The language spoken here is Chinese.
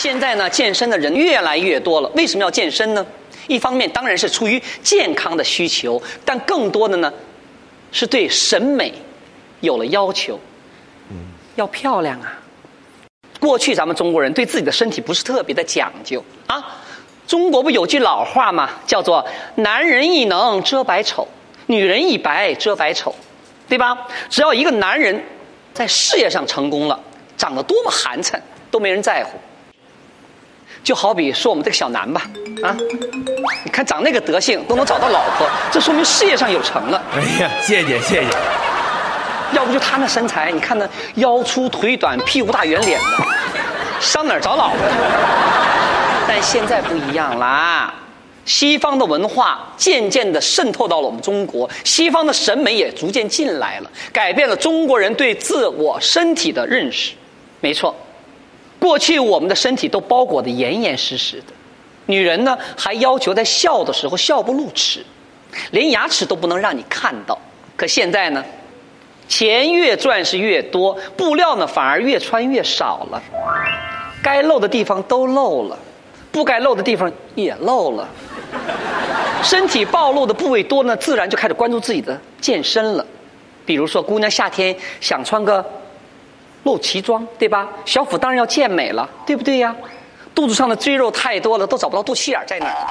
现在呢，健身的人越来越多了。为什么要健身呢？一方面当然是出于健康的需求，但更多的呢，是对审美有了要求。嗯，要漂亮啊！过去咱们中国人对自己的身体不是特别的讲究啊。中国不有句老话吗？叫做“男人一能遮百丑，女人一白遮百丑”，对吧？只要一个男人在事业上成功了，长得多么寒碜都没人在乎。就好比说我们这个小南吧，啊，你看长那个德性都能找到老婆，这说明事业上有成了。哎呀，谢谢谢谢。要不就他那身材，你看那腰粗腿短、屁股大圆脸的，上哪儿找老婆？但现在不一样啦，西方的文化渐渐的渗透到了我们中国，西方的审美也逐渐进来了，改变了中国人对自我身体的认识。没错。过去我们的身体都包裹得严严实实的，女人呢还要求在笑的时候笑不露齿，连牙齿都不能让你看到。可现在呢，钱越赚是越多，布料呢反而越穿越少了，该露的地方都露了，不该露的地方也露了。身体暴露的部位多呢，自然就开始关注自己的健身了。比如说，姑娘夏天想穿个。露脐装，对吧？小腹当然要健美了，对不对呀？肚子上的赘肉太多了，都找不到肚脐眼在哪儿。